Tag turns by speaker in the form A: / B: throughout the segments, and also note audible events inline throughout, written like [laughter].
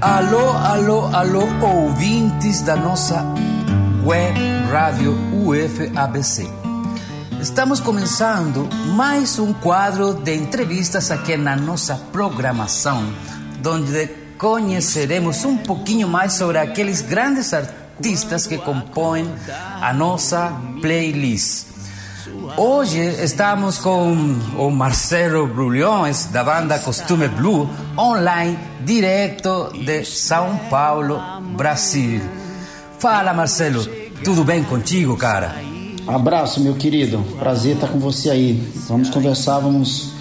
A: Alô, alô, alô, ouvintes da nossa web rádio UFABC. Estamos começando mais um quadro de entrevistas aqui na nossa programação, onde conheceremos um pouquinho mais sobre aqueles grandes artistas que compõem a nossa playlist. Hoje estamos com o Marcelo Brulhões, da banda Costume Blue, online, direto de São Paulo, Brasil. Fala, Marcelo, tudo bem contigo, cara?
B: Abraço, meu querido. Prazer estar com você aí. Vamos conversar, vamos,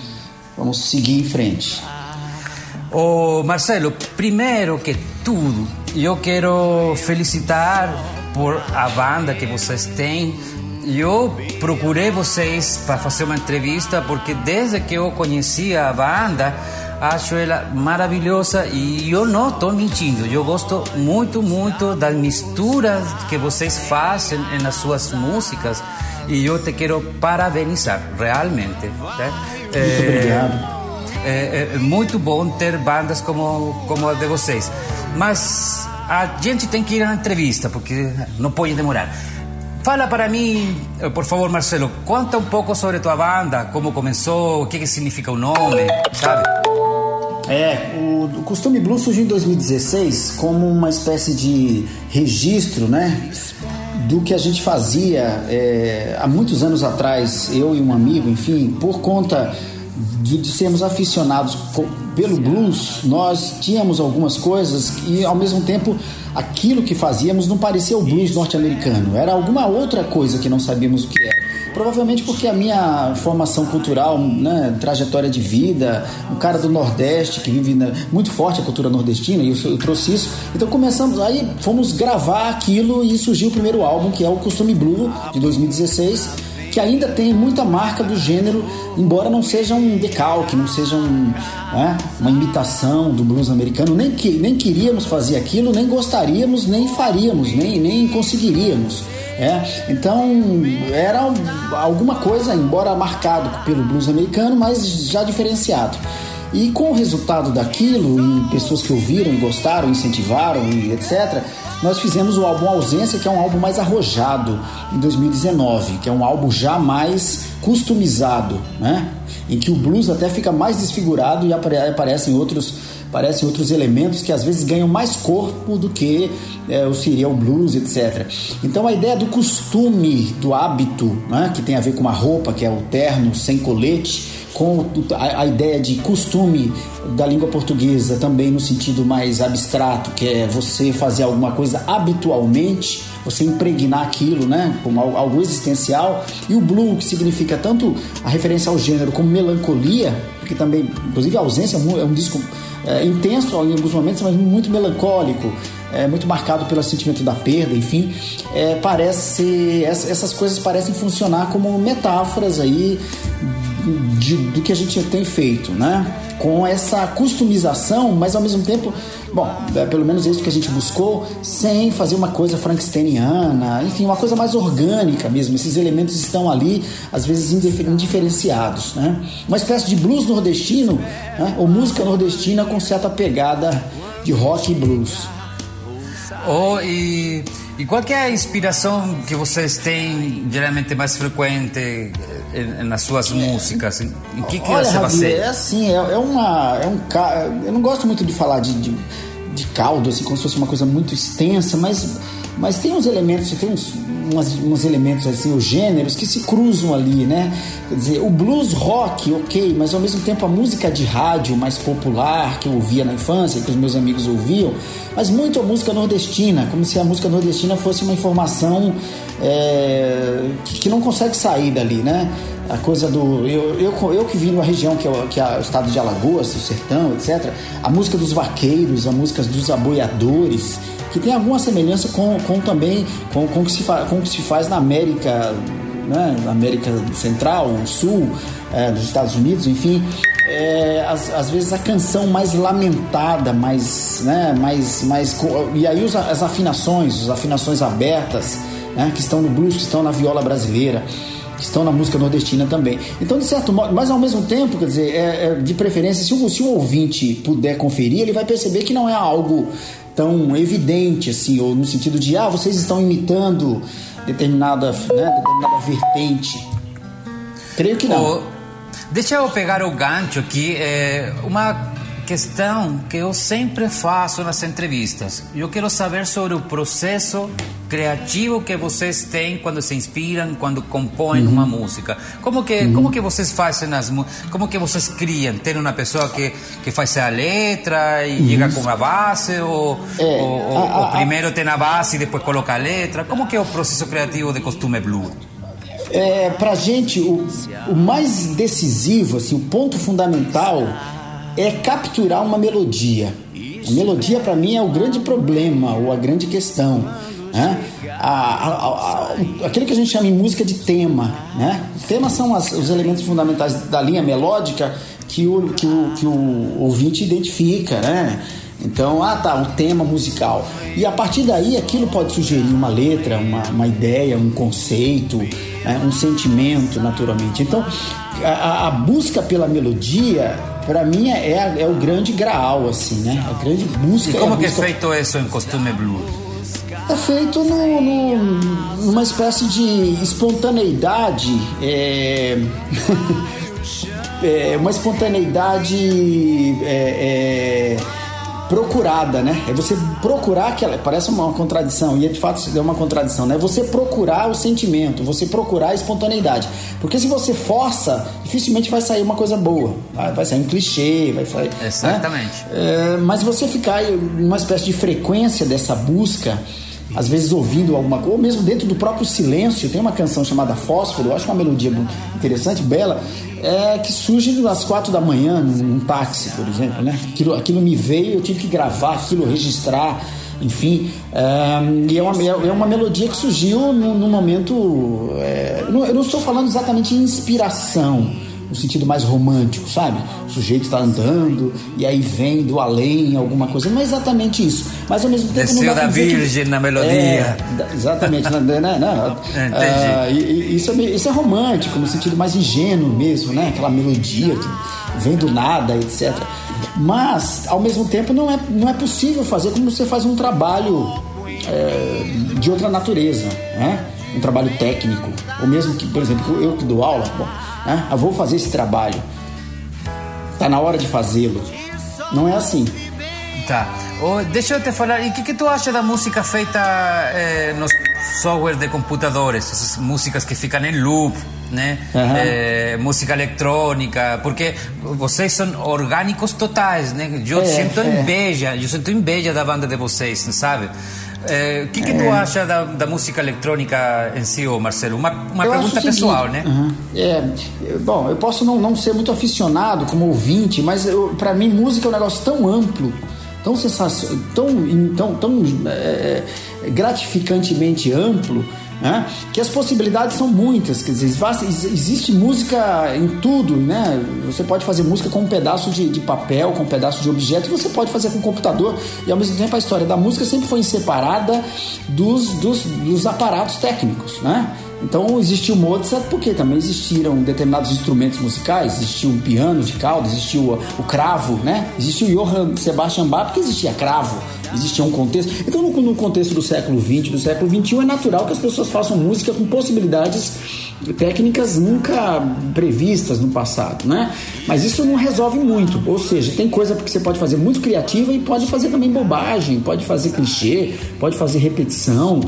B: vamos seguir em frente.
A: Ô, Marcelo, primeiro que tudo, eu quero felicitar por a banda que vocês têm eu procurei vocês para fazer uma entrevista porque desde que eu conheci a banda acho ela maravilhosa e eu não estou mentindo. Eu gosto muito, muito das misturas que vocês fazem nas suas músicas e eu te quero parabenizar, realmente.
B: Né? Muito é, obrigado.
A: É, é, muito bom ter bandas como, como a de vocês. Mas a gente tem que ir à entrevista porque não pode demorar. Fala para mim, eh, por favor, Marcelo, conta um pouco sobre tua banda, como começou, o que, que significa o nome, sabe?
B: É, o, Costume Blues surgiu em 2016 como uma espécie de registro, né? Do que a gente fazia é, há muitos anos atrás, eu e um amigo, enfim, por conta de, sermos aficionados pelo blues, nós tínhamos algumas coisas e ao mesmo tempo aquilo que fazíamos não parecia o blues norte-americano, era alguma outra coisa que não sabíamos o que era. Provavelmente porque a minha formação cultural, né, trajetória de vida, um cara do Nordeste que vive né, muito forte a cultura nordestina, e eu, eu, trouxe isso. Então começamos, aí fomos gravar aquilo e surgiu o primeiro álbum, que é o Costume Blue, de 2016 que ainda tem muita marca do gênero, embora não seja um decalque, não seja um, né, uma imitação do blues americano. Nem, que, nem queríamos fazer aquilo, nem gostaríamos, nem faríamos, nem, nem conseguiríamos. É, então era alguma coisa, embora marcado pelo blues americano, mas já diferenciado. E com o resultado daquilo, e pessoas que ouviram, gostaram, incentivaram e etc., nós fizemos o álbum Ausência, que é um álbum mais arrojado, em 2019, que é um álbum já mais customizado, né? Em que o blues até fica mais desfigurado e aparecem outros, aparecem outros elementos que às vezes ganham mais corpo do que é, o seria o blues, etc. Então a ideia do costume, do hábito, né? que tem a ver com uma roupa, que é o terno sem colete, com a, a, ideia de costume da língua portuguesa também no sentido mais abstrato, que é você fazer alguma coisa habitualmente, você impregnar aquilo, né, como algo existencial, e o blue que significa tanto a referência ao gênero como melancolia, porque também, inclusive a ausência é um disco é, intenso em alguns momentos, mas muito melancólico, é, muito marcado pelo sentimento da perda, enfim, é, parece essas coisas parecem funcionar como metáforas aí de, do que a gente tem feito, né? Com essa customização, mas ao mesmo tempo, bom, é pelo menos isso que a gente buscou, sem fazer uma coisa frankensteiniana, enfim, uma coisa mais orgânica mesmo. Esses elementos estão ali, às vezes indiferenciados, né? Uma espécie de blues nordestino, né? ou música nordestina com certa pegada de rock e blues.
A: Oh, e, e qual é a inspiração que vocês têm geralmente mais frequente eh, nas suas músicas? Em que, que
B: Olha,
A: você
B: baseia? É assim, é, é, uma. É um, eu não gosto muito de falar de, de, de caldo, assim, como se fosse uma coisa muito extensa, mas, mas tem uns elementos, tem uns, umas, uns elementos assim, os gêneros que se cruzam ali, né? Quer dizer, o blues rock, ok, mas ao mesmo tempo a música de rádio mais popular que eu ouvia na infância, que os meus amigos ouviam, mas muito a música nordestina, como se a música nordestina fosse uma informação é, que, não consegue sair dali, né? a coisa do. Eu, eu, eu que vim numa região que é, que é o estado de Alagoas, o sertão, etc. A música dos vaqueiros, a música dos aboiadores, que tem alguma semelhança com, com também com, com, que se fa, com o que se faz na América, né, América Central, Sul, é, dos Estados Unidos, enfim. é, às, às, vezes a canção mais lamentada, mais, né, mais, mais e aí os, as afinações, as afinações abertas, né, que estão no blues, que estão na viola brasileira, que estão na música nordestina também. Então, de certo modo, mas ao mesmo tempo, quer dizer, é, é, de preferência, se o, se o ouvinte puder conferir, ele vai perceber que não é algo tão evidente assim, ou no sentido de ah, vocês estão imitando determinada, né, determinada vertente. Creio que não. Oh,
A: deixa eu pegar o gancho aqui. É uma questão que eu sempre faço nas entrevistas. Eu quero saber sobre o processo criativo que vocês têm quando se inspiram, quando compõem uhum. uma música. Como que uhum. como que vocês fazem as como que vocês criam? Tem uma pessoa que que faz a letra e uhum. chega com a base ou, é, ou, a, a, ou primeiro tem a base e depois coloca a letra? Como que é o processo criativo de Costume Blue?
B: É, pra gente, o, o mais decisivo, assim, o ponto fundamental é capturar uma melodia. A melodia, para mim, é o grande problema ou a grande questão. Né? A, a, a, aquilo que a gente chama em música de tema. Né? Temas são as, os elementos fundamentais da linha melódica que o, que o, que o ouvinte identifica. Né? Então, ah tá, o tema musical. E a partir daí aquilo pode sugerir uma letra, uma, uma ideia, um conceito, né? um sentimento, naturalmente. Então, a, a busca pela melodia para mim é, é, o grande graal, assim, né? A grande busca.
A: E como
B: é
A: que
B: é
A: feito isso em Costume Blue?
B: É feito no, no, numa espécie de espontaneidade. É... [laughs] é uma espontaneidade. É, é procurada, né? É você procurar aquela. Parece uma contradição, e é de fato é uma contradição, né? Você procurar o sentimento, você procurar a espontaneidade. Porque se você força, dificilmente vai sair uma coisa boa. Vai sair um clichê, vai sair.
A: Né? Exatamente.
B: Né? É, mas você ficar em uma espécie de frequência dessa busca às vezes ouvindo alguma coisa, ou mesmo dentro do próprio silêncio. Tem uma canção chamada Fósforo, eu acho uma melodia interessante, bela, é, que surge às quatro da manhã num táxi, por exemplo. Né? Aquilo, aquilo me veio, eu tive que gravar aquilo, registrar, enfim. É, e é uma, é uma melodia que surgiu num, momento. É, eu não estou falando exatamente inspiração no sentido mais romântico, sabe? O sujeito está andando e aí vem do além alguma coisa. Não é exatamente isso. Mas ao mesmo tempo.
A: Desceu não da Virgem que... na melodia. É,
B: exatamente. né? não, não, ah, e, isso, é, isso é romântico, no sentido mais ingênuo mesmo, né? Aquela melodia que vem do nada, etc. Mas, ao mesmo tempo, não é, não é possível fazer como você faz um trabalho é, de outra natureza, né? Um trabalho técnico. Ou mesmo que, por exemplo, eu que dou aula, bom, né? Eu vou fazer esse trabalho. Tá na hora de fazê-lo. Não é assim.
A: Tá. Oh, deixa eu te falar, e o que, que tu acha da música feita eh, nos software de computadores? Essas músicas que ficam em loop, né? Uhum. Música eletrônica, porque vocês são orgânicos totais, né? Eu é, sinto é. inveja, eu sinto inveja da banda de vocês, sabe? É, o que, que tu é. acha da, da, música eletrônica em si, Marcelo? Uma, uma pergunta pessoal, né?
B: É, bom, eu posso não, não ser muito aficionado como ouvinte, mas para mim música é um negócio tão amplo, tão sensacional, tão, tão, tão é, gratificantemente amplo né? Que as possibilidades são muitas, quer dizer, existe música em tudo, né? Você pode fazer música com um pedaço de, de papel, com um pedaço de objeto, você pode fazer com computador, e ao mesmo tempo a história da música sempre foi separada dos, dos, dos aparatos técnicos, né? Então existiu Mozart porque também existiram determinados instrumentos musicais, existiu um piano de cauda, existiu o, cravo, né? Existiu Johann Sebastian Bach porque existia cravo, existia um contexto. Então no, no contexto do século XX, do século XXI é natural que as pessoas façam música com possibilidades técnicas nunca previstas no passado, né? Mas isso não resolve muito, ou seja, tem coisa que você pode fazer muito criativa e pode fazer também bobagem, pode fazer clichê, pode fazer repetição,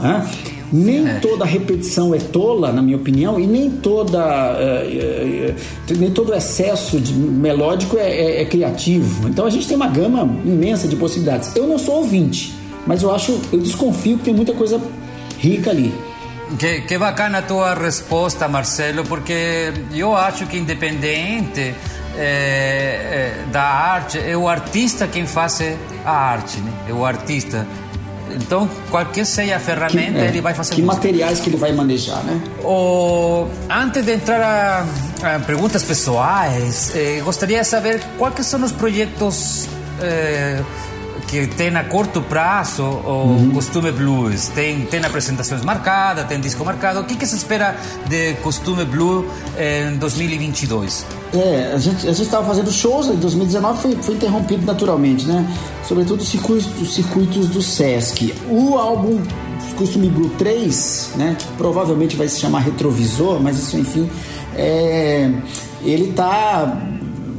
B: né? Nem é. toda repetição é tola, na minha opinião, e nem toda é, é, nem todo excesso de melódico é, é, é, criativo. Então a gente tem uma gama imensa de possibilidades. Eu não sou ouvinte, mas eu acho, eu desconfio que tem muita coisa rica ali.
A: Que, que bacana a tua resposta, Marcelo, porque eu acho que independente da arte, é o artista quem faz a arte, né? É o artista Então, qualquer seja a ferramenta, que, é, ele vai fazer
B: Que música. materiais que ele vai manejar, né?
A: O, antes de entrar a, a perguntas pessoais, eh, gostaria de saber quais são os projetos eh, que tem a curto prazo o uhum. Costume Blues? Tem, tem apresentações marcadas, tem disco marcado. O que, que se espera de Costume Blues em 2022?
B: É, a gente a estava fazendo shows em 2019, foi, foi interrompido naturalmente, né? Sobretudo os circuitos, os circuitos do Sesc. O álbum Costume Blue 3, né? Que provavelmente vai se chamar Retrovisor, mas isso, enfim, é, ele está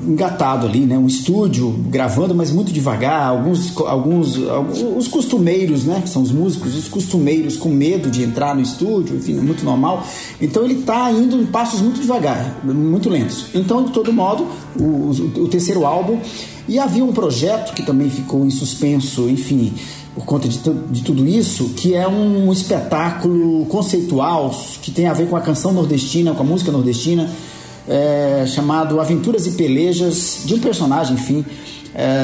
B: engatado ali, né? Um estúdio gravando, mas muito devagar. Alguns, alguns, alguns os costumeiros, né? Que são os músicos, os costumeiros com medo de entrar no estúdio, enfim, é muito normal. Então ele está indo em passos muito devagar, muito lentos. Então, de todo modo, o, o, o terceiro álbum. E havia um projeto que também ficou em suspenso, enfim, por conta de, de, tudo isso, que é um espetáculo conceitual que tem a ver com a canção nordestina, com a música nordestina, é, chamado Aventuras e Pelejas de um personagem, enfim, é,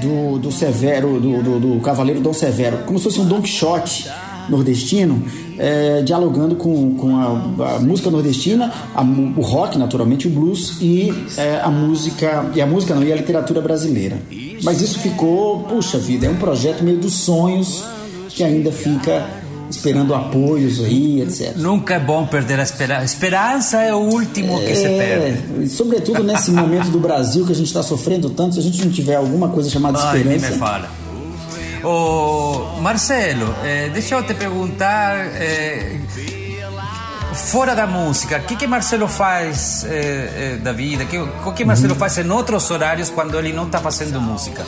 B: do, do Severo, do, do, do, Cavaleiro Dom Severo, como se fosse um Don Quixote nordestino, é, dialogando com, com a, a, música nordestina, a, o rock, naturalmente, o blues e é, a música, e a música não, e a literatura brasileira. Mas isso ficou, puxa vida, é um projeto meio dos sonhos que ainda fica esperando apoios aí, etc.
A: Nunca é bom perder a esperança. Esperança é o último é, que se perde.
B: Sobretudo nesse momento do Brasil que a gente está sofrendo tanto, se a gente não tiver alguma coisa chamada Ai, esperança.
A: Nem me fala. Ô, Marcelo, eh, deixa eu te perguntar. Eh, fora da música, o que, que Marcelo faz eh, da vida? O que Marcelo uhum. faz em outros horários quando ele não está fazendo música?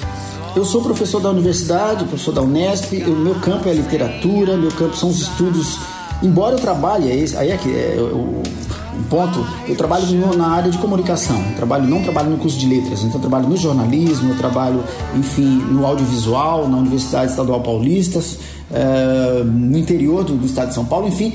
B: Eu sou professor da universidade, professor da Unesp, o meu campo é a literatura, meu campo são os estudos. Embora eu trabalhe, aí é que é um ponto, eu trabalho na área de comunicação, trabalho não trabalho no curso de letras, então eu trabalho no jornalismo, eu trabalho, enfim, no audiovisual, na Universidade Estadual Paulista, é, no interior do, do estado de São Paulo, enfim,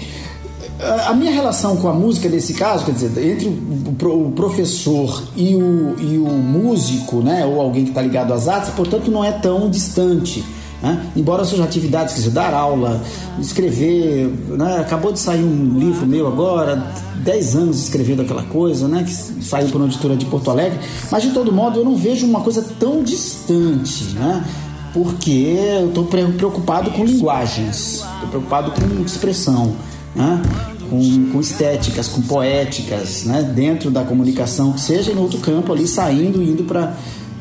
B: a minha relação com a música nesse caso, quer dizer, entre o professor e o, e o músico, né, ou alguém que está ligado às artes, portanto, não é tão distante. Né? Embora sejam atividades, quer dizer, dar aula, escrever, né? acabou de sair um livro meu agora, 10 anos escrevendo aquela coisa, né? que saiu por uma editora de Porto Alegre, mas de todo modo eu não vejo uma coisa tão distante, né? porque eu estou preocupado com linguagens, estou preocupado com expressão né? com, com, estéticas, com poéticas, né? dentro da comunicação, seja em outro campo ali, saindo e indo para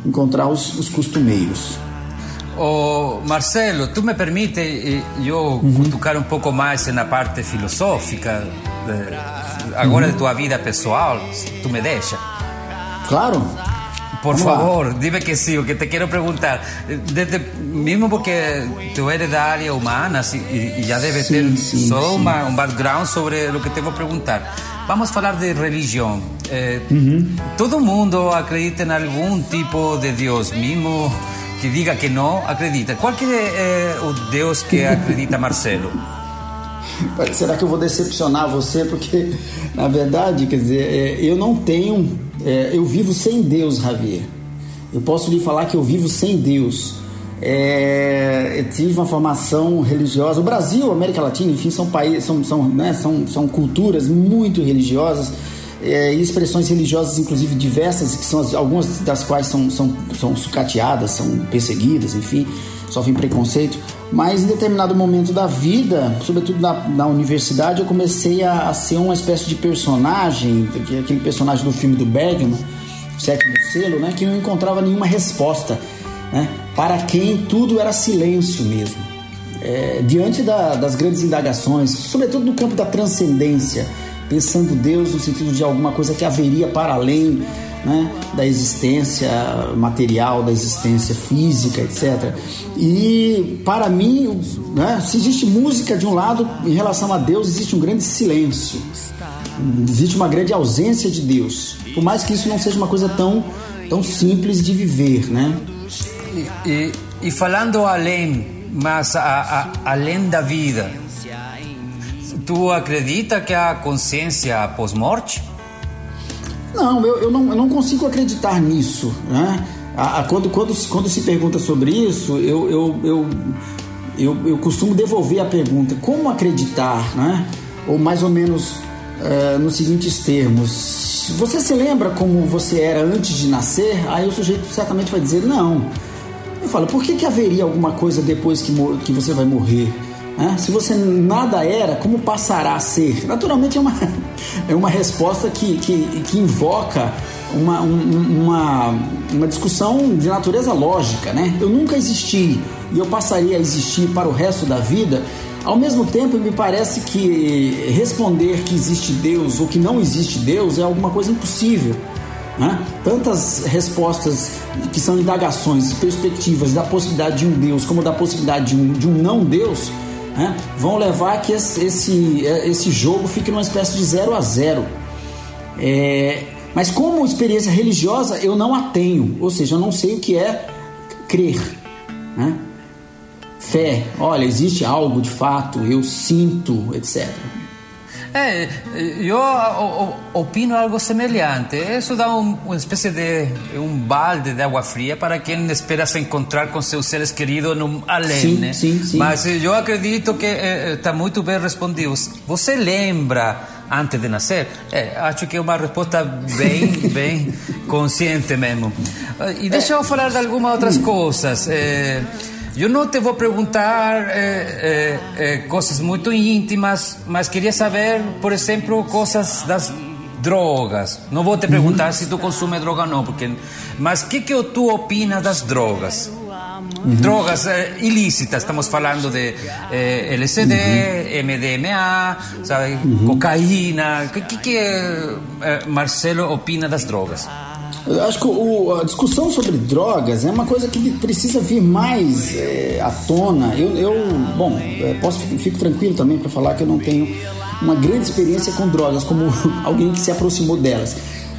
B: encontrar os, os costumeiros.
A: Oh, Marcelo, tu me permite eu uhum. cutucar um pouco mais na parte filosófica de, agora uhum. de tua vida pessoal, tu me deixa?
B: Claro.
A: Por favor, dime que sí, o que te quiero preguntar. Desde, mismo porque tú eres de área humana y, y ya debes sí, tener sí, solo sí. Uma, un background sobre lo que te voy a preguntar. Vamos a hablar de religión. Eh, uh -huh. Todo mundo acredita en algún tipo de Dios, mismo que diga que no, acredita. ¿Cuál é eh, o Deus que [laughs] acredita Marcelo?
B: Será que eu vou decepcionar você? Porque, na verdade, quer dizer, eu não tenho é, eu vivo sem Deus, Javier. Eu posso lhe falar que eu vivo sem Deus. É, eu tive uma formação religiosa. O Brasil, América Latina, enfim, são países, são, são, né, são, são culturas muito religiosas é, expressões religiosas, inclusive diversas, que são algumas das quais são, são, são sucateadas, são perseguidas, enfim, sofrem preconceito. Mas em determinado momento da vida, sobretudo na, na universidade, eu comecei a, a, ser uma espécie de personagem, aquele personagem do filme do Bergman, Sétimo Selo, né, que não encontrava nenhuma resposta, né, para quem tudo era silêncio mesmo. É, diante da, das grandes indagações, sobretudo no campo da transcendência, pensando Deus no sentido de alguma coisa que haveria para além né, da existência material, da existência física, etc. E para mim, né, se existe música de um lado, em relação a Deus, existe um grande silêncio, existe uma grande ausência de Deus, por mais que isso não seja uma coisa tão, tão simples de viver, né?
A: E, e, e falando além, mas a, a, além da vida, tu acredita que há consciência pós-morte?
B: Não, eu, eu, não, eu não consigo acreditar nisso. Né? A, a, quando, quando, quando se pergunta sobre isso, eu, eu, eu, eu, eu costumo devolver a pergunta: como acreditar, né? Ou mais ou menos uh, nos seguintes termos: você se lembra como você era antes de nascer? Aí o sujeito certamente vai dizer: não. Eu falo: por que, que haveria alguma coisa depois que, que você vai morrer? Né? Se você nada era, como passará a ser? Naturalmente é uma, [laughs] é uma resposta que, que, que invoca uma, uma, uma discussão de natureza lógica. Né? Eu nunca existi e eu passaria a existir para o resto da vida. Ao mesmo tempo, me parece que responder que existe Deus ou que não existe Deus é alguma coisa impossível. Né? Tantas respostas que são indagações, perspectivas da possibilidade de um Deus como da possibilidade de um, de um não Deus né, vão levar que esse, esse, esse jogo fique numa espécie de zero a zero. É, mas como experiência religiosa eu não a tenho, ou seja, eu não sei o que é crer. Né? Fé, olha, existe algo de fato, eu sinto, etc.
A: Eh, io opino algo semejante. Eso da un, una especie de un balde de agua fría para quien espera se encontrar con seus seres queridos num além, sim, sim, sim. Mas eu acredito que está muito bem respondido. Você lembra antes de nascer? É, acho que é uma resposta bem, [laughs] bem consciente mesmo. E deixa eu falar de algumas outras coisas. É, eu não te vou perguntar eh, eh, coisas muito íntimas, mas queria saber, por exemplo, coisas das drogas. Não vou te perguntar uhum. se tu consome droga ou não, porque... mas o que, que tu opina das drogas? Uhum. Drogas eh, ilícitas, estamos falando de eh, LSD, uhum. MDMA, sabe, cocaína. O que, que, que Marcelo opina das drogas?
B: Eu acho que o, a discussão sobre drogas é uma coisa que precisa vir mais é, à tona. Eu, eu bom, é, posso fico tranquilo também para falar que eu não tenho uma grande experiência com drogas, como [laughs] alguém que se aproximou delas.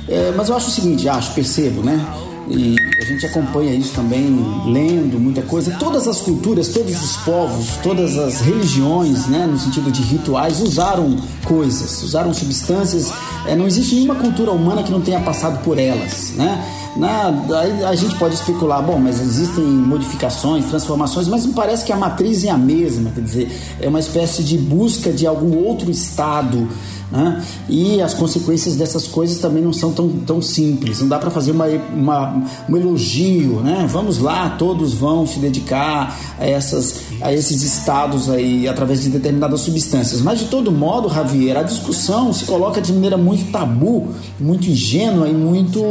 B: É, mas eu acho o seguinte, acho, percebo, né? E a gente acompanha isso também lendo muita coisa. Todas as culturas, todos os povos, todas as religiões, né, no sentido de rituais, usaram coisas, usaram substâncias. É, não existe nenhuma cultura humana que não tenha passado por elas, né? Na, aí a gente pode especular, bom, mas existem modificações, transformações, mas me parece que a matriz é a mesma, quer dizer, é uma espécie de busca de algum outro estado né? E as consequências dessas coisas também não são tão, tão simples. Não dá para fazer uma, uma, um elogio, né? Vamos lá, todos vão se dedicar a, essas, a esses estados aí através de determinadas substâncias. Mas de todo modo, Javier, a discussão se coloca de maneira muito tabu, muito ingênua e muito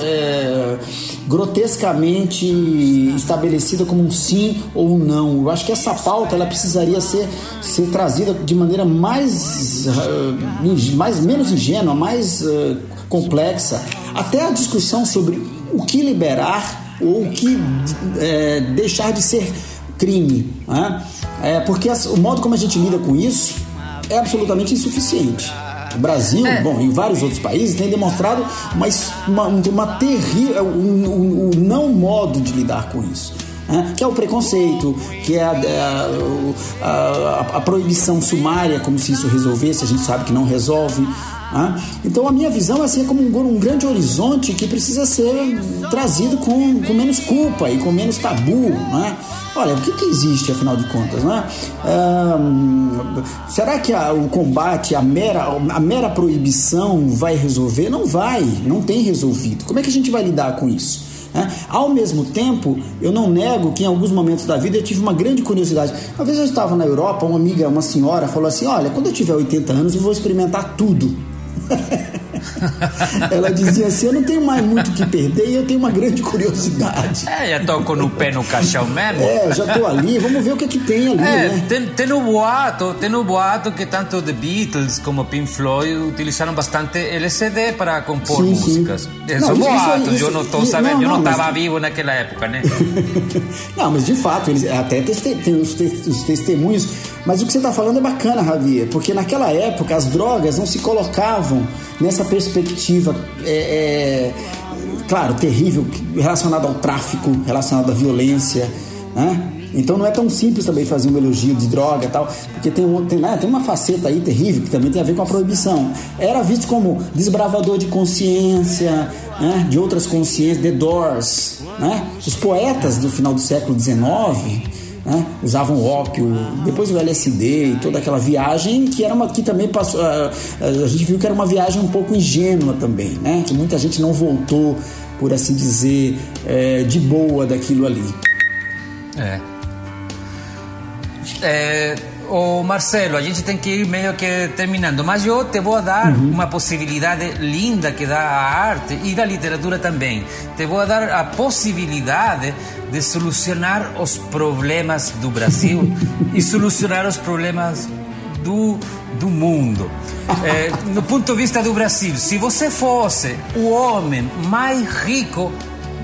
B: é, grotescamente estabelecida como um sim ou um não. Eu acho que essa pauta ela precisaria ser, ser trazida de maneira mais mais, menos ingênua, mais uh, complexa, até a discussão sobre o que liberar ou o que é, deixar de ser crime. Né? É, porque o modo como a gente lida com isso é absolutamente insuficiente. O Brasil, é. bom, e vários outros países têm demonstrado uma, uma, uma terrível, um, um, um não modo de lidar com isso né? que é o preconceito, que é a, a, a, a, proibição sumária, como se isso resolvesse, a gente sabe que não resolve. Então a minha visão assim, é como um, um, grande horizonte que precisa ser trazido com, com menos culpa e com menos tabu. Né? Olha, o que, que existe afinal de contas? Né? será que o combate, a mera, a mera proibição vai resolver? Não vai, não tem resolvido. Como é que a gente vai lidar com isso? Né? Ao mesmo tempo, eu não nego que em alguns momentos da vida eu tive uma grande curiosidade. Uma vez eu estava na Europa, uma amiga, uma senhora, falou assim: Olha, quando eu tiver 80 anos, eu vou experimentar tudo. [laughs] Ela dizia assim: Eu não tenho mais muito o que perder e eu tenho uma grande curiosidade.
A: É, já tô com o pé no caixão mesmo.
B: É, já tô ali, vamos ver o que, é que tem ali. É, né?
A: tem, tem o boato, tem o boato que tanto The Beatles como Pink Floyd utilizaram bastante LCD para compor sim, músicas. Sim. São boatos, isso, eu não estou sabendo, não, eu não estava mas... vivo naquela época, né? [laughs]
B: não, mas de fato, eles até tem os, os testemunhos. Mas o que você está falando é bacana, Javier, porque naquela época as drogas não se colocavam nessa perspectiva, é, é, claro, terrível, relacionada ao tráfico, relacionada à violência, né? Então não é tão simples também fazer um elogio de droga e tal, porque tem, um, tem, né, tem uma faceta aí terrível que também tem a ver com a proibição. Era visto como desbravador de consciência, né, de outras consciências, The Doors, né? Os poetas do final do século XIX né? usavam ópio, depois o LSD e toda aquela viagem que era uma que também passou. A, a gente viu que era uma viagem um pouco ingênua também, né? Que muita gente não voltou, por assim dizer, é, de boa daquilo ali.
A: É. é o Marcelo, a gente tem que ir meio que terminando, mas eu te vou dar uhum. uma possibilidade linda que dá a arte e a literatura também. Te vou dar a possibilidade de solucionar os problemas do Brasil [laughs] e solucionar os problemas do, do mundo. É, no ponto de vista do Brasil, se você fosse o homem mais rico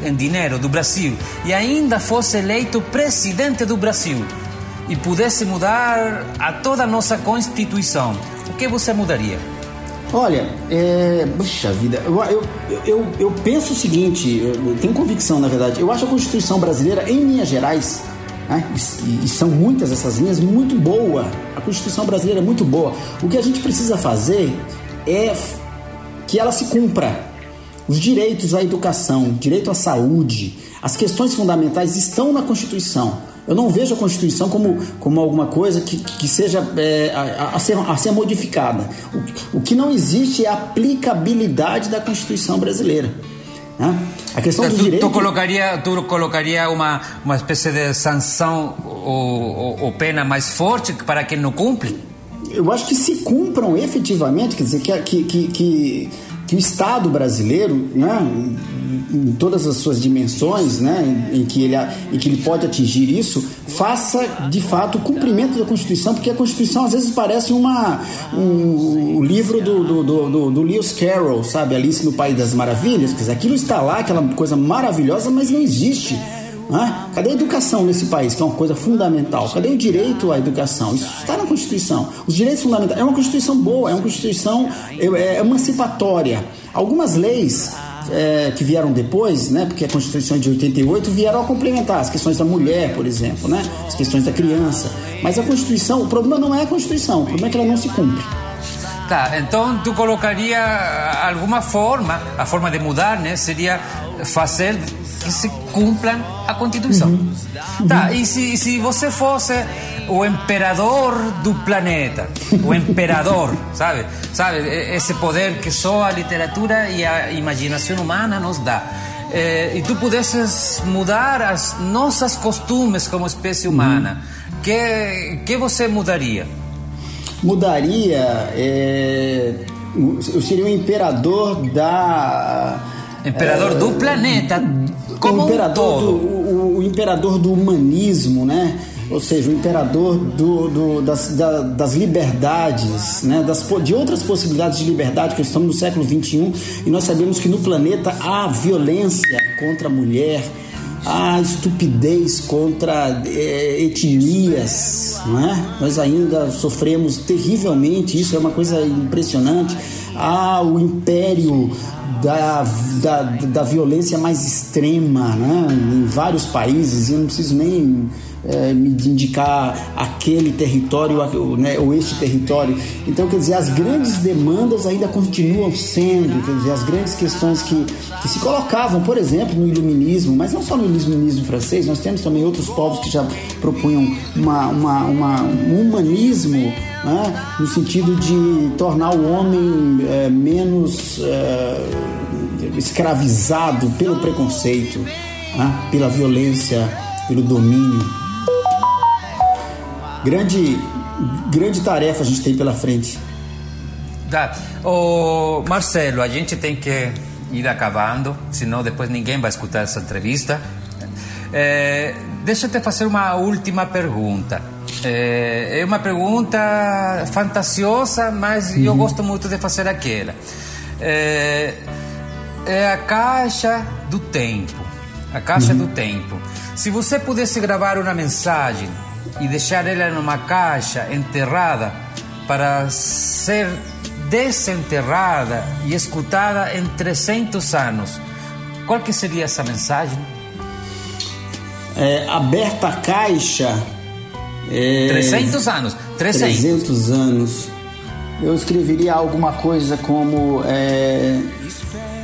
A: em dinheiro do Brasil e ainda fosse eleito presidente do Brasil, e pudesse mudar a toda a nossa Constituição, o que você mudaria?
B: Olha, é, puxa vida, eu, eu, eu, eu penso o seguinte, eu tenho convicção na verdade, eu acho a Constituição brasileira, em linhas gerais, né, e, e são muitas essas linhas, muito boa. A Constituição brasileira é muito boa. O que a gente precisa fazer é que ela se cumpra. Os direitos à educação, direito à saúde, as questões fundamentais estão na Constituição. Eu não vejo a Constituição como, como alguma coisa que, que seja é, a, a, ser, a ser modificada. O, o que não existe é a aplicabilidade da Constituição brasileira. Né?
A: A questão do direito... Tu colocaria, tu colocaria uma, uma espécie de sanção ou, ou, ou pena mais forte para quem não cumpre?
B: Eu acho que se cumpram efetivamente, quer dizer, que, que, que, que o Estado brasileiro, né, em todas as suas dimensões, né, em que, ele, em que ele pode atingir isso, faça de fato o cumprimento da Constituição, porque a Constituição às vezes parece uma, um, um livro do, do, do, do, Lewis Carroll, sabe, Alice no País das Maravilhas, quer dizer, aquilo está lá, aquela coisa maravilhosa, mas não existe. Né? Cadê a educação nesse país, que é uma coisa fundamental? Cadê o direito à educação? Isso está na Constituição. Os direitos fundamentais. É uma Constituição boa, é uma Constituição é, é emancipatória. Algumas leis é, que vieram depois, né, porque a Constituição é de 88 vieram a complementar as questões da mulher, por exemplo, né, as questões da criança. Mas a Constituição, o problema não é a Constituição, o problema é que ela não se cumpre.
A: Tá, então tu colocaria alguma forma, a forma de mudar, né, seria fazer que se cumpram a Constituição. Uhum. Tá, e se, se você fosse o imperador do planeta, o imperador, [laughs] sabe? Sabe, esse poder que só a literatura e a imaginação humana nos dá. Eh, e tu pudesses mudar as nossas costumes como espécie humana, uhum. que que você mudaria?
B: Mudaria, é, eu seria o imperador da
A: Imperador é, do planeta. Como
B: o imperador, um do, o, o, imperador do humanismo, né? Ou seja, o imperador do, do das, da, das liberdades, né? das, de outras possibilidades de liberdade, que estamos no século XXI e nós sabemos que no planeta há violência contra a mulher, há estupidez contra é, etnias, não é? Nós ainda sofremos terrivelmente, isso é uma coisa impressionante. Há o império da, da, da violência mais extrema né? em vários países, e eu não preciso nem é, me indicar aquele território né, ou este território. Então, quer dizer, as grandes demandas ainda continuam sendo, quer dizer, as grandes questões que, que se colocavam, por exemplo, no iluminismo, mas não só no iluminismo francês, nós temos também outros povos que já propunham uma, uma, uma um humanismo né, no sentido de tornar o homem é, menos é, escravizado pelo preconceito, né, pela violência, pelo domínio. Grande, grande tarefa a gente tem pela frente.
A: Tá. Ô, Marcelo, a gente tem que ir acabando, senão depois ninguém vai escutar essa entrevista. É, deixa eu te fazer uma última pergunta. É, é uma pergunta fantasiosa, mas uhum. eu gosto muito de fazer aquela. É, é a caixa do tempo. A caixa uhum. do tempo. Se você pudesse gravar uma mensagem e deixar ela numa caixa enterrada para ser desenterrada e escutada em 300 anos. Qual que seria essa mensagem?
B: É, aberta a caixa.
A: É, 300 anos. 300.
B: 300 anos. Eu escreveria alguma coisa como é,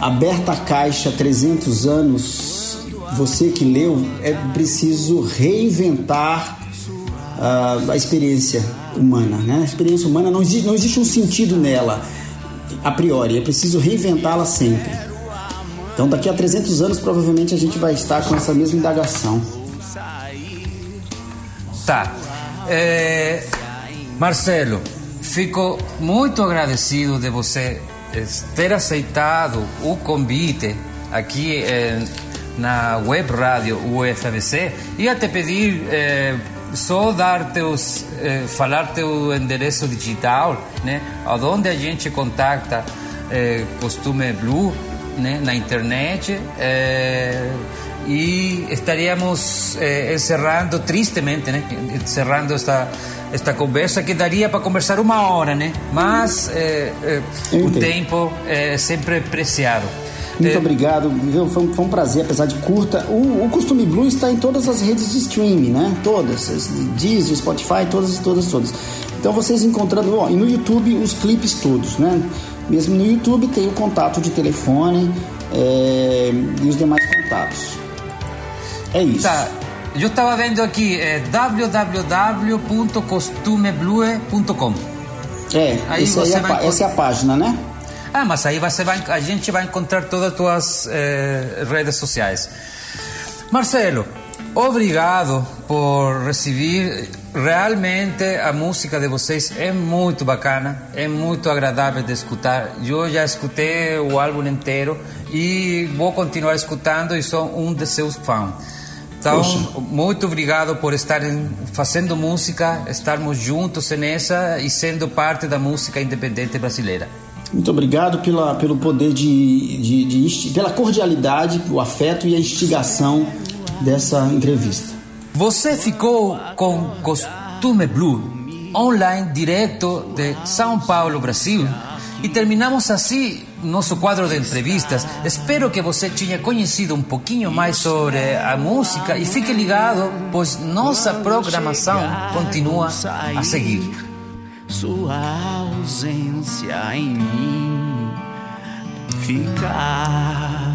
B: aberta a caixa 300 anos. Você que leu, é preciso reinventar uh, a experiência humana. Né? A experiência humana não existe, não existe um sentido nela a priori, é preciso reinventá-la sempre. Então, daqui a 300 anos, provavelmente a gente vai estar com essa mesma indagação.
A: Tá. É, Marcelo, fico muito agradecido de você ter aceitado o convite aqui eh, na web rádio UFABC. Ia te pedir eh, só dar teus, eh, falar teu endereço digital, né? Aonde a gente contacta eh, Costume Blue, né? Na internet. Eh, e estaríamos eh, encerrando tristemente, né? Encerrando esta esta conversa que daria para conversar uma hora, né? Mas eh, eh, o tempo é sempre preciado.
B: Muito é... obrigado, viu? Foi, um, foi um prazer, apesar de curta. O, o Costume Blue está em todas as redes de streaming, né? Todas, Deezer, Spotify, todas, todas, todas. Então vocês encontrando, ó, e no YouTube os clipes todos, né? Mesmo no YouTube tem o contato de telefone é, e os demais contatos. É isso.
A: Tá. Eu estava vendo aqui é www.costumeblue.com.
B: É, aí você é a, essa é a página, né?
A: Ah, mas aí você vai, a gente vai encontrar todas as tuas eh, redes sociais. Marcelo, obrigado por receber. Realmente a música de vocês é muito bacana, é muito agradável de escutar. Eu já escutei o álbum inteiro e vou continuar escutando e sou um de seus fãs. Então, Poxa. muito obrigado por estarem fazendo música, estarmos juntos nessa e sendo parte da música independente brasileira.
B: Muito obrigado pela, pelo poder de, de, de, pela cordialidade, o afeto e a instigação dessa entrevista.
A: Você ficou com Costume Blue, online direto de São Paulo, Brasil. E terminamos assim nosso quadro de entrevistas. Espero que você tenha conhecido um pouquinho mais sobre a música e fique ligado, pois nossa programação continua a seguir
C: sua ausência em mim ficar.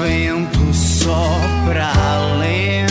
C: vento sopra além.